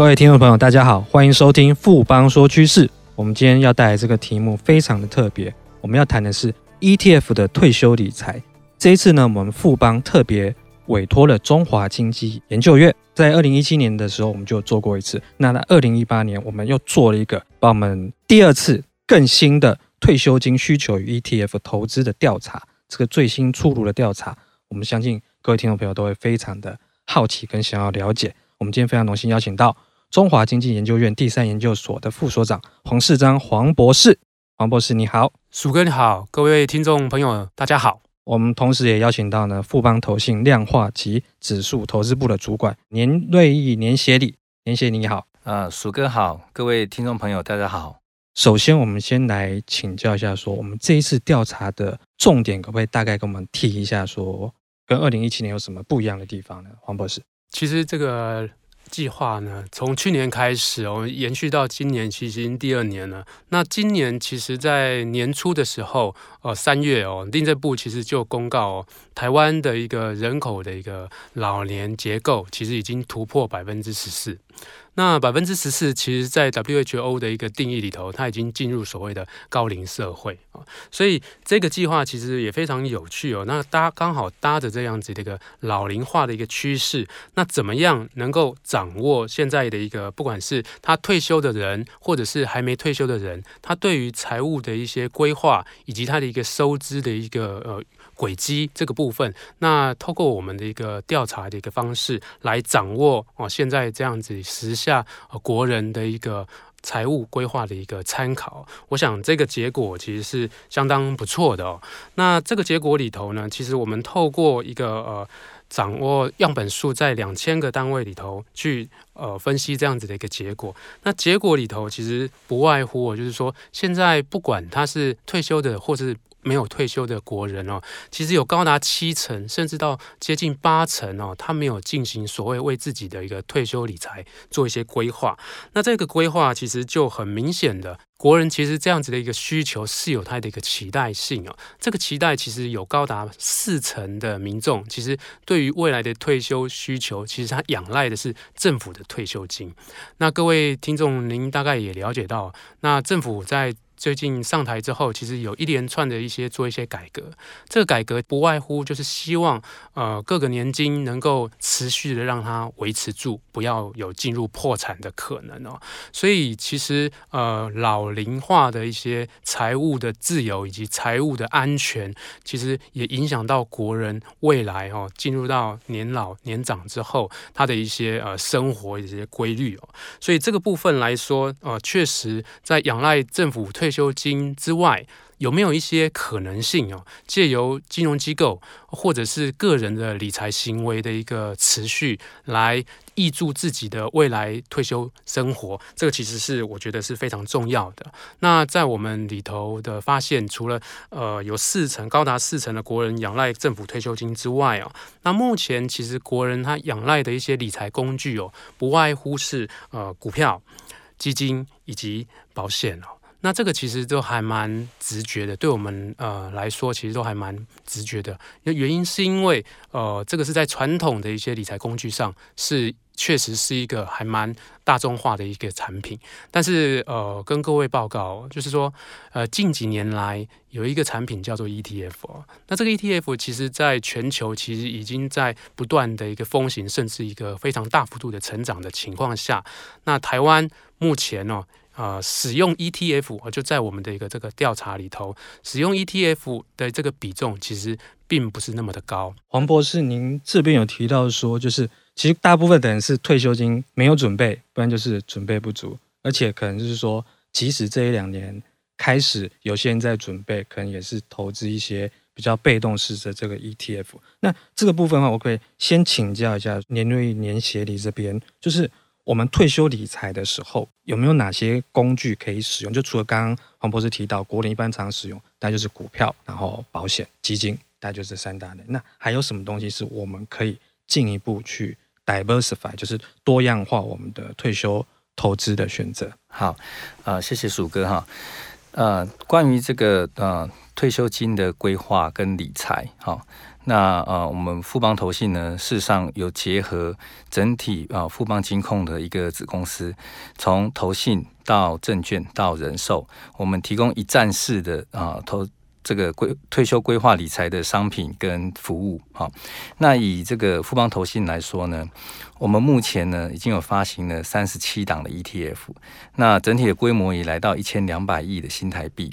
各位听众朋友，大家好，欢迎收听富邦说趋势。我们今天要带来这个题目非常的特别，我们要谈的是 ETF 的退休理财。这一次呢，我们富邦特别委托了中华经济研究院，在二零一七年的时候我们就做过一次，那在二零一八年我们又做了一个，把我们第二次更新的退休金需求与 ETF 投资的调查，这个最新出炉的调查，我们相信各位听众朋友都会非常的好奇跟想要了解。我们今天非常荣幸邀请到中华经济研究院第三研究所的副所长黄世章黄博士。黄博士你好，鼠哥你好，各位听众朋友大家好。我们同时也邀请到呢富邦投信量化及指数投资部的主管年瑞义年协理，年协理你好。啊，鼠哥好，各位听众朋友大家好。首先我们先来请教一下，说我们这一次调查的重点，可不可以大概跟我们提一下，说跟二零一七年有什么不一样的地方呢？黄博士。其实这个计划呢，从去年开始哦，延续到今年，其实已经第二年了。那今年其实，在年初的时候，呃，三月哦，定政部其实就公告哦，台湾的一个人口的一个老年结构，其实已经突破百分之十四。那百分之十四，其实，在 WHO 的一个定义里头，它已经进入所谓的高龄社会啊，所以这个计划其实也非常有趣哦。那搭刚好搭着这样子的一个老龄化的一个趋势，那怎么样能够掌握现在的一个，不管是他退休的人，或者是还没退休的人，他对于财务的一些规划，以及他的一个收支的一个呃。轨迹这个部分，那透过我们的一个调查的一个方式来掌握哦，现在这样子时下国人的一个财务规划的一个参考，我想这个结果其实是相当不错的哦。那这个结果里头呢，其实我们透过一个呃掌握样本数在两千个单位里头去呃分析这样子的一个结果，那结果里头其实不外乎就是说，现在不管他是退休的或是。没有退休的国人哦，其实有高达七成，甚至到接近八成哦，他没有进行所谓为自己的一个退休理财做一些规划。那这个规划其实就很明显的，国人其实这样子的一个需求是有他的一个期待性哦。这个期待其实有高达四成的民众，其实对于未来的退休需求，其实他仰赖的是政府的退休金。那各位听众，您大概也了解到，那政府在最近上台之后，其实有一连串的一些做一些改革。这个改革不外乎就是希望，呃，各个年金能够持续的让它维持住，不要有进入破产的可能哦。所以其实，呃，老龄化的一些财务的自由以及财务的安全，其实也影响到国人未来哦，进入到年老年长之后，他的一些呃生活一些规律哦。所以这个部分来说，呃，确实在仰赖政府退退休金之外，有没有一些可能性哦？借由金融机构或者是个人的理财行为的一个持续，来挹注自己的未来退休生活，这个其实是我觉得是非常重要的。那在我们里头的发现，除了呃有四成高达四成的国人仰赖政府退休金之外哦，那目前其实国人他仰赖的一些理财工具哦，不外乎是呃股票、基金以及保险哦。那这个其实都还蛮直觉的，对我们呃来说，其实都还蛮直觉的。那原因是因为呃，这个是在传统的一些理财工具上是确实是一个还蛮大众化的一个产品。但是呃，跟各位报告，就是说呃，近几年来有一个产品叫做 ETF。那这个 ETF 其实在全球其实已经在不断的一个风行，甚至一个非常大幅度的成长的情况下，那台湾目前呢，呃，使用 ETF，就在我们的一个这个调查里头，使用 ETF 的这个比重其实并不是那么的高。黄博士，您这边有提到说，就是其实大部分的人是退休金没有准备，不然就是准备不足，而且可能就是说，即使这一两年开始有些人在准备，可能也是投资一些比较被动式的这个 ETF。那这个部分的话，我可以先请教一下年瑞年协理这边，就是。我们退休理财的时候有没有哪些工具可以使用？就除了刚刚黄博士提到，国人一般常使用，那就是股票，然后保险、基金，大概就是三大类。那还有什么东西是我们可以进一步去 diversify，就是多样化我们的退休投资的选择？好，呃，谢谢鼠哥哈。呃，关于这个呃退休金的规划跟理财，哈，那呃，我们富邦投信呢，事实上有结合整体啊、富邦金控的一个子公司，从投信到证券到人寿，我们提供一站式的啊、投。这个规退休规划理财的商品跟服务，好，那以这个富邦投信来说呢，我们目前呢已经有发行了三十七档的 ETF，那整体的规模也来到一千两百亿的新台币。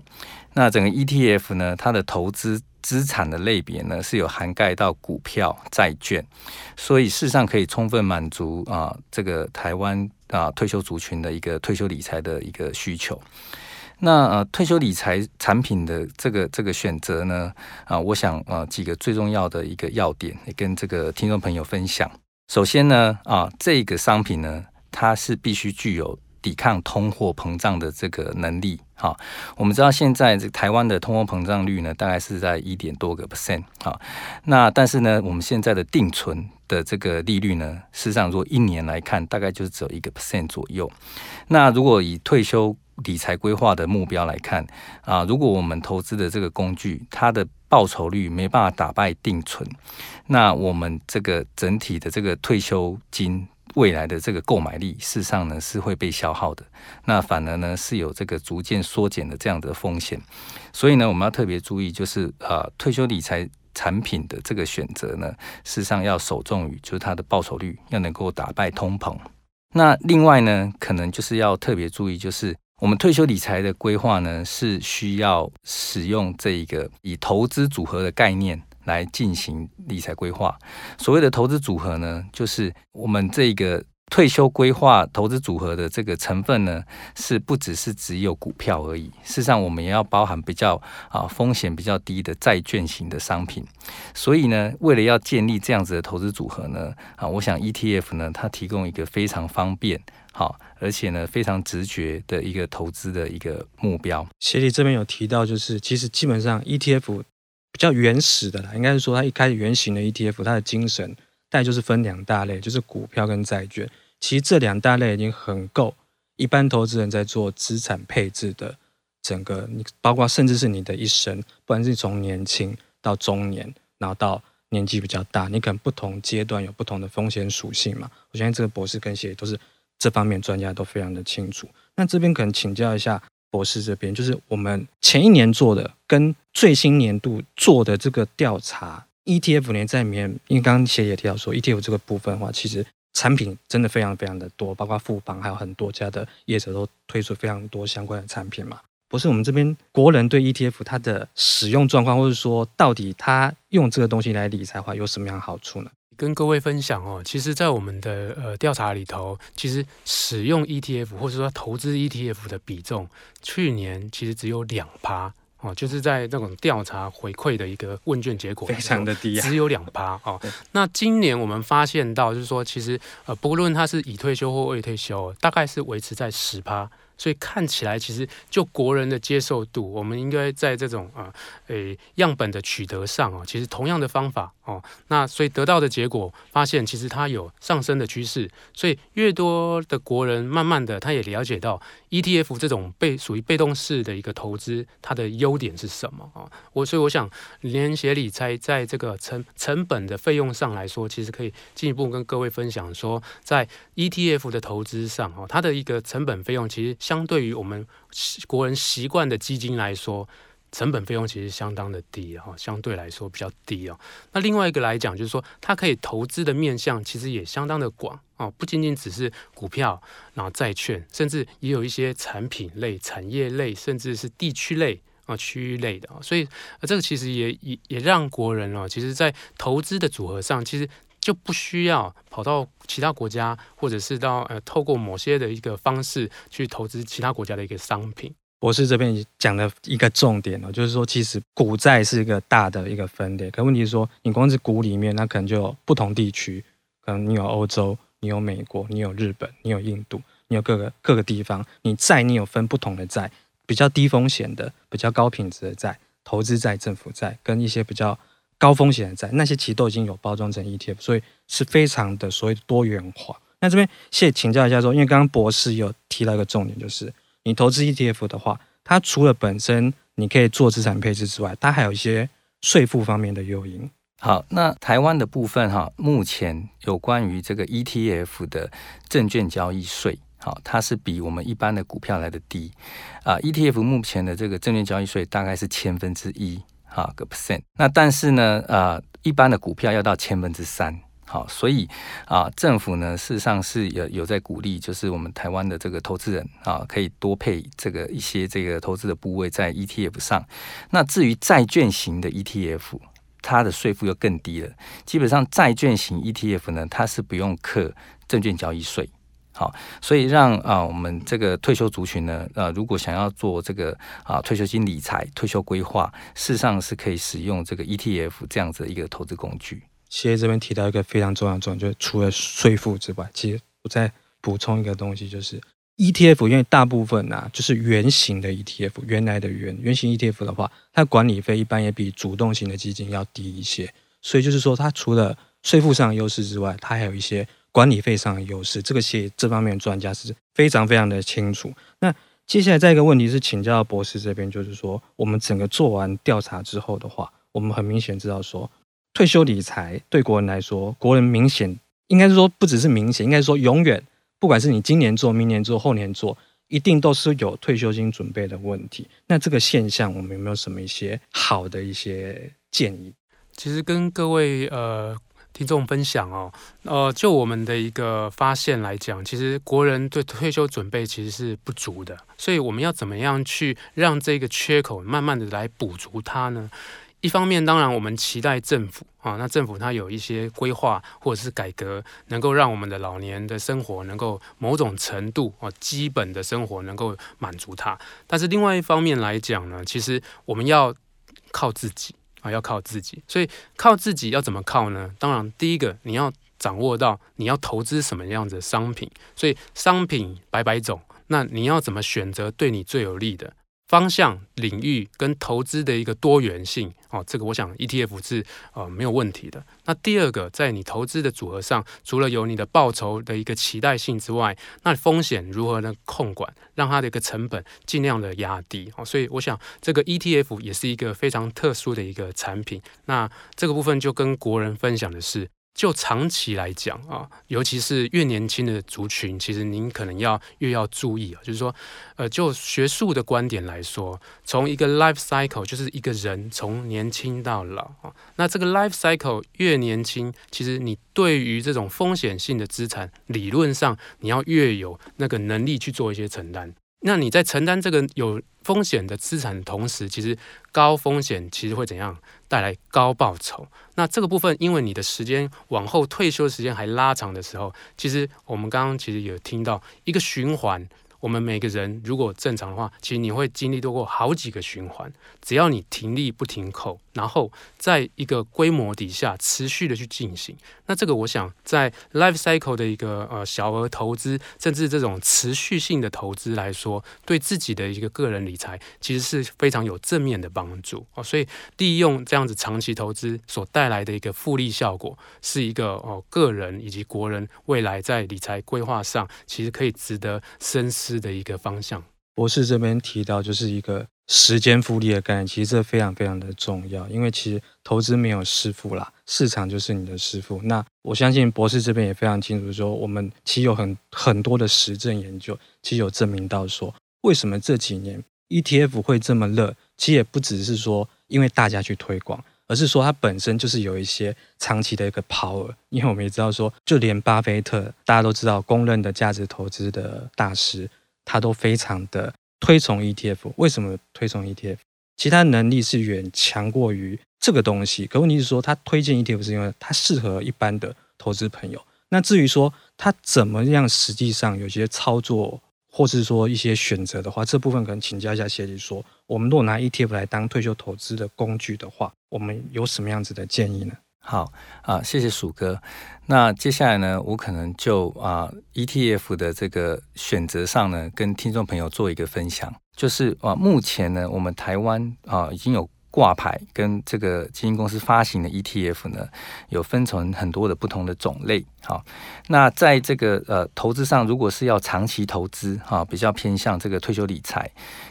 那整个 ETF 呢，它的投资资产的类别呢是有涵盖到股票、债券，所以事实上可以充分满足啊这个台湾啊退休族群的一个退休理财的一个需求。那呃，退休理财产品的这个这个选择呢，啊，我想呃几个最重要的一个要点，也跟这个听众朋友分享。首先呢，啊，这个商品呢，它是必须具有抵抗通货膨胀的这个能力。好，我们知道现在这台湾的通货膨胀率呢，大概是在一点多个 percent。好，那但是呢，我们现在的定存的这个利率呢，事实上如果一年来看，大概就是只有一个 percent 左右。那如果以退休理财规划的目标来看啊，如果我们投资的这个工具，它的报酬率没办法打败定存，那我们这个整体的这个退休金未来的这个购买力，事实上呢是会被消耗的，那反而呢是有这个逐渐缩减的这样的风险，所以呢我们要特别注意，就是啊退休理财产品的这个选择呢，事实上要首重于就是它的报酬率要能够打败通膨，那另外呢可能就是要特别注意就是。我们退休理财的规划呢，是需要使用这一个以投资组合的概念来进行理财规划。所谓的投资组合呢，就是我们这个退休规划投资组合的这个成分呢，是不只是只有股票而已。事实上，我们也要包含比较啊风险比较低的债券型的商品。所以呢，为了要建立这样子的投资组合呢，啊，我想 ETF 呢，它提供一个非常方便。好，而且呢，非常直觉的一个投资的一个目标。协理这边有提到，就是其实基本上 ETF 比较原始的啦，应该是说它一开始原型的 ETF，它的精神大概就是分两大类，就是股票跟债券。其实这两大类已经很够一般投资人在做资产配置的整个，你包括甚至是你的一生，不管是从年轻到中年，然后到年纪比较大，你可能不同阶段有不同的风险属性嘛。我相信这个博士跟谢都是。这方面专家都非常的清楚。那这边可能请教一下博士这边，就是我们前一年做的跟最新年度做的这个调查，ETF 年在里面，因为刚刚其实也提到说，ETF 这个部分的话，其实产品真的非常非常的多，包括富邦还有很多家的业者都推出非常多相关的产品嘛。博士，我们这边国人对 ETF 它的使用状况，或者说到底他用这个东西来理财的话，有什么样的好处呢？跟各位分享哦，其实，在我们的呃调查里头，其实使用 ETF 或者说投资 ETF 的比重，去年其实只有两趴哦，就是在那种调查回馈的一个问卷结果，非常的低，只有两趴哦。那今年我们发现到，就是说，其实呃，不论他是已退休或未退休，大概是维持在十趴。所以看起来，其实就国人的接受度，我们应该在这种啊，诶、欸、样本的取得上啊，其实同样的方法哦，那所以得到的结果发现，其实它有上升的趋势。所以越多的国人，慢慢的他也了解到 ETF 这种被属于被动式的一个投资，它的优点是什么啊？我所以我想，连协理财在这个成成本的费用上来说，其实可以进一步跟各位分享说，在 ETF 的投资上哦，它的一个成本费用其实。相对于我们国人习惯的基金来说，成本费用其实相当的低哈，相对来说比较低哦。那另外一个来讲，就是说它可以投资的面向其实也相当的广哦，不仅仅只是股票，然后债券，甚至也有一些产品类、产业类，甚至是地区类啊、区域类的。所以这个其实也也也让国人哦，其实在投资的组合上，其实。就不需要跑到其他国家，或者是到呃透过某些的一个方式去投资其他国家的一个商品。博士这边讲了一个重点哦，就是说其实股债是一个大的一个分类，可问题是说你光是股里面，那可能就有不同地区，可能你有欧洲，你有美国，你有日本，你有印度，你有各个各个地方，你债你有分不同的债，比较低风险的，比较高品质的债，投资债、政府债，跟一些比较。高风险的债，那些其实都已经有包装成 ETF，所以是非常的所谓多元化。那这边谢谢请教一下说，因为刚刚博士有提到一个重点，就是你投资 ETF 的话，它除了本身你可以做资产配置之外，它还有一些税负方面的诱因。好，那台湾的部分哈，目前有关于这个 ETF 的证券交易税，好，它是比我们一般的股票来的低啊。ETF 目前的这个证券交易税大概是千分之一，哈个 percent。那但是呢，啊，一般的股票要到千分之三。好，所以啊，政府呢，事实上是有有在鼓励，就是我们台湾的这个投资人啊，可以多配这个一些这个投资的部位在 ETF 上。那至于债券型的 ETF，它的税负又更低了。基本上债券型 ETF 呢，它是不用课证券交易税。好，所以让啊我们这个退休族群呢，呃，如果想要做这个啊退休金理财、退休规划，事实上是可以使用这个 ETF 这样子的一个投资工具。谢谢这边提到一个非常重要的重点，就是除了税负之外，其实我再补充一个东西，就是 ETF，因为大部分啊就是原型的 ETF，原来的原原型 ETF 的话，它管理费一般也比主动型的基金要低一些，所以就是说，它除了税负上的优势之外，它还有一些管理费上的优势。这个谢这方面的专家是非常非常的清楚。那接下来再一个问题是请教博士这边，就是说，我们整个做完调查之后的话，我们很明显知道说。退休理财对国人来说，国人明显应该是说不只是明显，应该说永远，不管是你今年做、明年做、后年做，一定都是有退休金准备的问题。那这个现象，我们有没有什么一些好的一些建议？其实跟各位呃听众分享哦，呃，就我们的一个发现来讲，其实国人对退休准备其实是不足的，所以我们要怎么样去让这个缺口慢慢的来补足它呢？一方面，当然我们期待政府啊，那政府它有一些规划或者是改革，能够让我们的老年的生活能够某种程度啊，基本的生活能够满足它。但是另外一方面来讲呢，其实我们要靠自己啊，要靠自己。所以靠自己要怎么靠呢？当然，第一个你要掌握到你要投资什么样子的商品。所以商品百百种，那你要怎么选择对你最有利的？方向、领域跟投资的一个多元性哦，这个我想 ETF 是呃没有问题的。那第二个，在你投资的组合上，除了有你的报酬的一个期待性之外，那风险如何呢控管，让它的一个成本尽量的压低哦。所以我想这个 ETF 也是一个非常特殊的一个产品。那这个部分就跟国人分享的是。就长期来讲啊，尤其是越年轻的族群，其实您可能要越要注意啊。就是说，呃，就学术的观点来说，从一个 life cycle，就是一个人从年轻到老啊，那这个 life cycle 越年轻，其实你对于这种风险性的资产，理论上你要越有那个能力去做一些承担。那你在承担这个有风险的资产的同时，其实高风险其实会怎样带来高报酬？那这个部分，因为你的时间往后退休时间还拉长的时候，其实我们刚刚其实有听到一个循环。我们每个人如果正常的话，其实你会经历多过好几个循环。只要你停利不停扣，然后在一个规模底下持续的去进行，那这个我想在 life cycle 的一个呃小额投资，甚至这种持续性的投资来说，对自己的一个个人理财其实是非常有正面的帮助哦。所以利用这样子长期投资所带来的一个复利效果，是一个哦个人以及国人未来在理财规划上，其实可以值得深思。的一个方向，博士这边提到就是一个时间复利的概念，其实这非常非常的重要，因为其实投资没有师傅啦，市场就是你的师傅。那我相信博士这边也非常清楚说，我们其实有很很多的实证研究，其实有证明到说，为什么这几年 ETF 会这么热，其实也不只是说因为大家去推广，而是说它本身就是有一些长期的一个 power。因为我们也知道说，就连巴菲特大家都知道公认的价值投资的大师。他都非常的推崇 ETF，为什么推崇 ETF？其他能力是远强过于这个东西。可问题是说，他推荐 ETF 是因为它适合一般的投资朋友。那至于说他怎么样实际上有些操作，或是说一些选择的话，这部分可能请教一下协理说，我们如果拿 ETF 来当退休投资的工具的话，我们有什么样子的建议呢？好啊，谢谢鼠哥。那接下来呢，我可能就啊 ETF 的这个选择上呢，跟听众朋友做一个分享。就是啊，目前呢，我们台湾啊已经有挂牌跟这个基金公司发行的 ETF 呢，有分成很多的不同的种类。好，那在这个呃投资上，如果是要长期投资哈，比较偏向这个退休理财，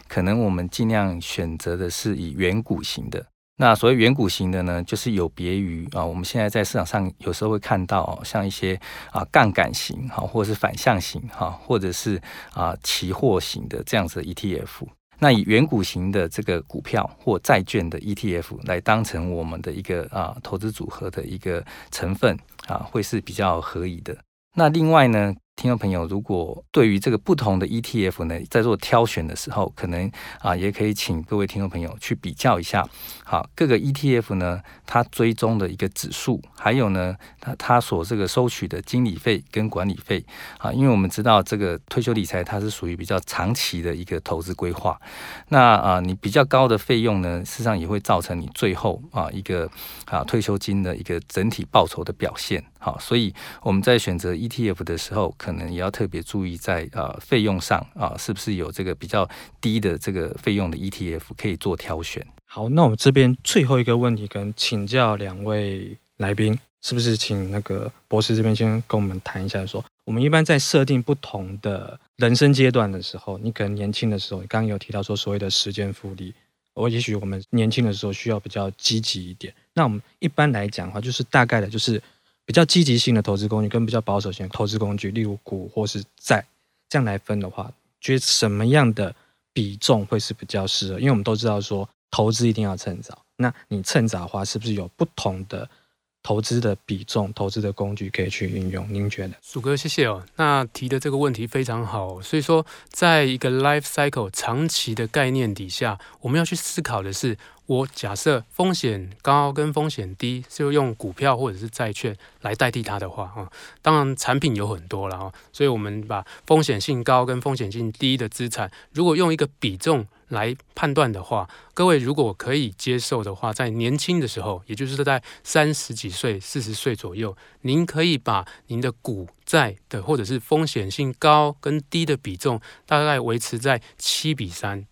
可能我们尽量选择的是以远股型的。那所谓远股型的呢，就是有别于啊，我们现在在市场上有时候会看到，像一些啊杠杆型哈，或者是反向型哈，或者是啊期货型的这样子的 ETF。那以远股型的这个股票或债券的 ETF 来当成我们的一个啊投资组合的一个成分啊，会是比较合宜的。那另外呢，听众朋友，如果对于这个不同的 ETF 呢，在做挑选的时候，可能啊，也可以请各位听众朋友去比较一下，好，各个 ETF 呢，它追踪的一个指数，还有呢，它它所这个收取的经理费跟管理费。啊，因为我们知道这个退休理财它是属于比较长期的一个投资规划，那啊，你比较高的费用呢，事实上也会造成你最后啊一个啊退休金的一个整体报酬的表现。好，所以我们在选择 ETF 的时候，可能也要特别注意在呃费用上啊，是不是有这个比较低的这个费用的 ETF 可以做挑选。好，那我们这边最后一个问题，跟请教两位来宾，是不是请那个博士这边先跟我们谈一下说，我们一般在设定不同的人生阶段的时候，你可能年轻的时候，刚刚有提到说所谓的时间复利，我也许我们年轻的时候需要比较积极一点。那我们一般来讲的话，就是大概的就是。比较积极性的投资工具跟比较保守型的投资工具，例如股或是债，这样来分的话，觉得什么样的比重会是比较适合？因为我们都知道说，投资一定要趁早。那你趁早的话，是不是有不同的？投资的比重，投资的工具可以去运用，您觉得？鼠哥，谢谢哦。那提的这个问题非常好，所以说，在一个 life cycle 长期的概念底下，我们要去思考的是，我假设风险高跟风险低，就用股票或者是债券来代替它的话，啊，当然产品有很多了啊，所以我们把风险性高跟风险性低的资产，如果用一个比重。来判断的话，各位如果可以接受的话，在年轻的时候，也就是在三十几岁、四十岁左右，您可以把您的股债的或者是风险性高跟低的比重，大概维持在七比三。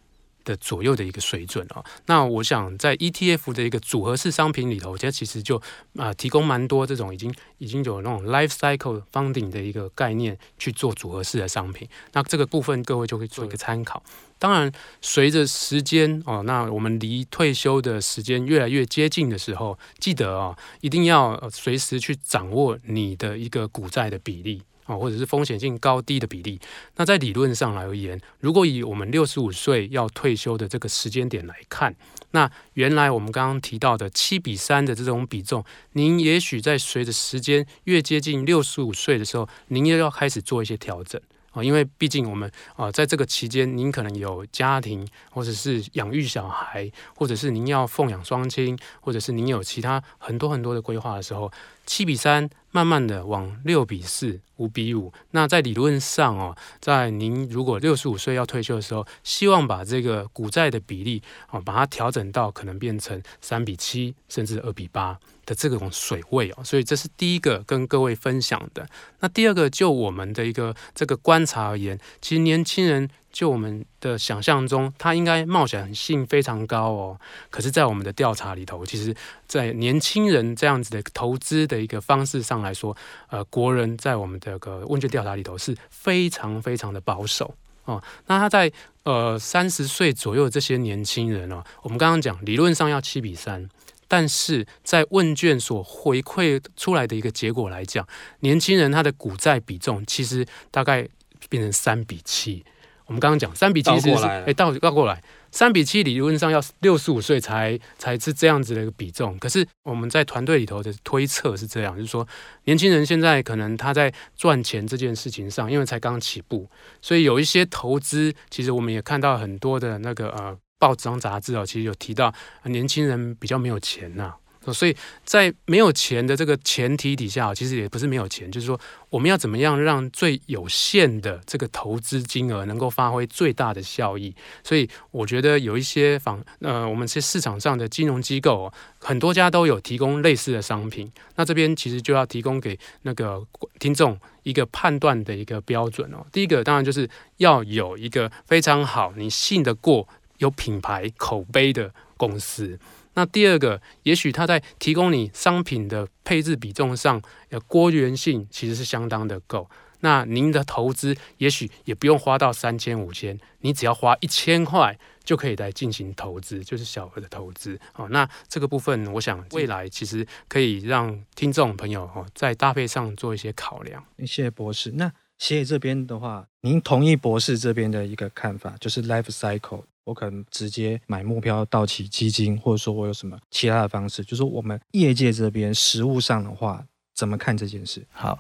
的左右的一个水准哦，那我想在 ETF 的一个组合式商品里头，它其实就啊提供蛮多这种已经已经有那种 life cycle funding 的一个概念去做组合式的商品。那这个部分各位就可以做一个参考。当然，随着时间哦，那我们离退休的时间越来越接近的时候，记得哦，一定要随时去掌握你的一个股债的比例。啊，或者是风险性高低的比例。那在理论上来而言，如果以我们六十五岁要退休的这个时间点来看，那原来我们刚刚提到的七比三的这种比重，您也许在随着时间越接近六十五岁的时候，您又要开始做一些调整。啊，因为毕竟我们啊，在这个期间，您可能有家庭，或者是养育小孩，或者是您要奉养双亲，或者是您有其他很多很多的规划的时候，七比三，慢慢的往六比四、五比五。那在理论上哦，在您如果六十五岁要退休的时候，希望把这个股债的比例啊，把它调整到可能变成三比七，甚至二比八。的这种水位哦，所以这是第一个跟各位分享的。那第二个，就我们的一个这个观察而言，其实年轻人就我们的想象中，他应该冒险性非常高哦。可是，在我们的调查里头，其实，在年轻人这样子的投资的一个方式上来说，呃，国人在我们的个问卷调查里头是非常非常的保守哦。那他在呃三十岁左右这些年轻人哦，我们刚刚讲理论上要七比三。但是在问卷所回馈出来的一个结果来讲，年轻人他的股债比重其实大概变成三比七。我们刚刚讲三比七是哎倒倒过来，三比七理论上要六十五岁才才是这样子的一个比重。可是我们在团队里头的推测是这样，就是说年轻人现在可能他在赚钱这件事情上，因为才刚起步，所以有一些投资，其实我们也看到很多的那个呃。报纸上杂志哦，其实有提到年轻人比较没有钱呐，所以在没有钱的这个前提底下，其实也不是没有钱，就是说我们要怎么样让最有限的这个投资金额能够发挥最大的效益。所以我觉得有一些房呃，我们这市场上的金融机构很多家都有提供类似的商品。那这边其实就要提供给那个听众一个判断的一个标准哦。第一个当然就是要有一个非常好，你信得过。有品牌口碑的公司，那第二个，也许它在提供你商品的配置比重上，呃，多元性其实是相当的够。那您的投资也许也不用花到三千五千，你只要花一千块就可以来进行投资，就是小额的投资。哦，那这个部分，我想未来其实可以让听众朋友哦在搭配上做一些考量。谢谢博士。那协理这边的话，您同意博士这边的一个看法，就是 life cycle，我可能直接买目标到期基金，或者说我有什么其他的方式，就是我们业界这边实务上的话，怎么看这件事？好，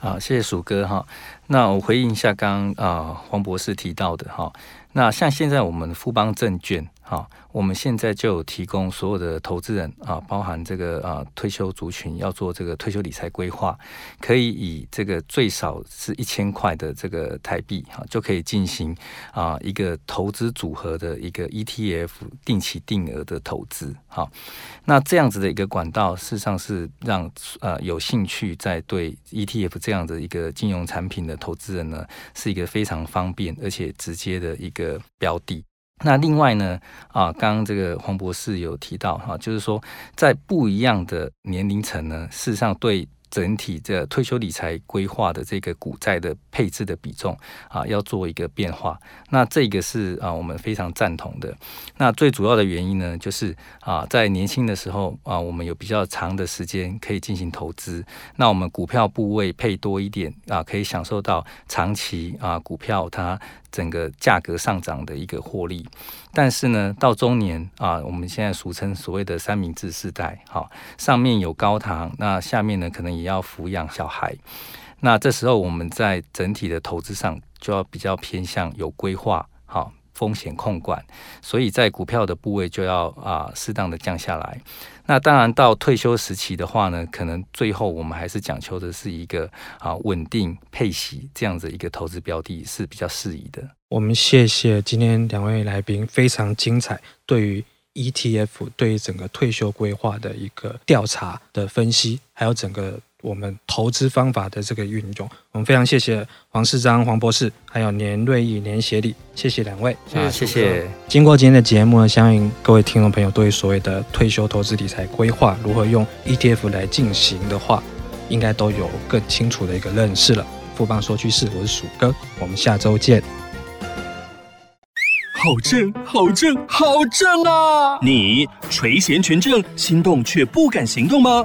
啊，谢谢鼠哥哈。那我回应一下刚刚啊黄博士提到的哈。那像现在我们富邦证券啊，我们现在就有提供所有的投资人啊，包含这个啊退休族群要做这个退休理财规划，可以以这个最少是一千块的这个台币哈，就可以进行啊一个投资组合的一个 ETF 定期定额的投资。好，那这样子的一个管道，事实上是让呃有兴趣在对 ETF 这样的一个金融产品的投资人呢，是一个非常方便而且直接的一个。标的，那另外呢，啊，刚刚这个黄博士有提到哈，就是说在不一样的年龄层呢，事实上对。整体的退休理财规划的这个股债的配置的比重啊，要做一个变化。那这个是啊，我们非常赞同的。那最主要的原因呢，就是啊，在年轻的时候啊，我们有比较长的时间可以进行投资。那我们股票部位配多一点啊，可以享受到长期啊股票它整个价格上涨的一个获利。但是呢，到中年啊，我们现在俗称所谓的三明治世代，好，上面有高糖，那下面呢可能也要抚养小孩。那这时候我们在整体的投资上就要比较偏向有规划，风险控管，所以在股票的部位就要啊适当的降下来。那当然到退休时期的话呢，可能最后我们还是讲求的是一个啊稳定配息这样子一个投资标的是比较适宜的。我们谢谢今天两位来宾非常精彩对于 ETF 对于整个退休规划的一个调查的分析，还有整个我们投资方法的这个运用。我们非常谢谢黄世章黄博士，还有年瑞义年协理，谢谢两位。啊，谢谢。经过今天的节目呢，相信各位听众朋友对于所谓的退休投资理财规划如何用 ETF 来进行的话，应该都有更清楚的一个认识了。富邦说趋势，我是鼠哥，我们下周见。好正，好正，好正啊！你垂涎权证，心动却不敢行动吗？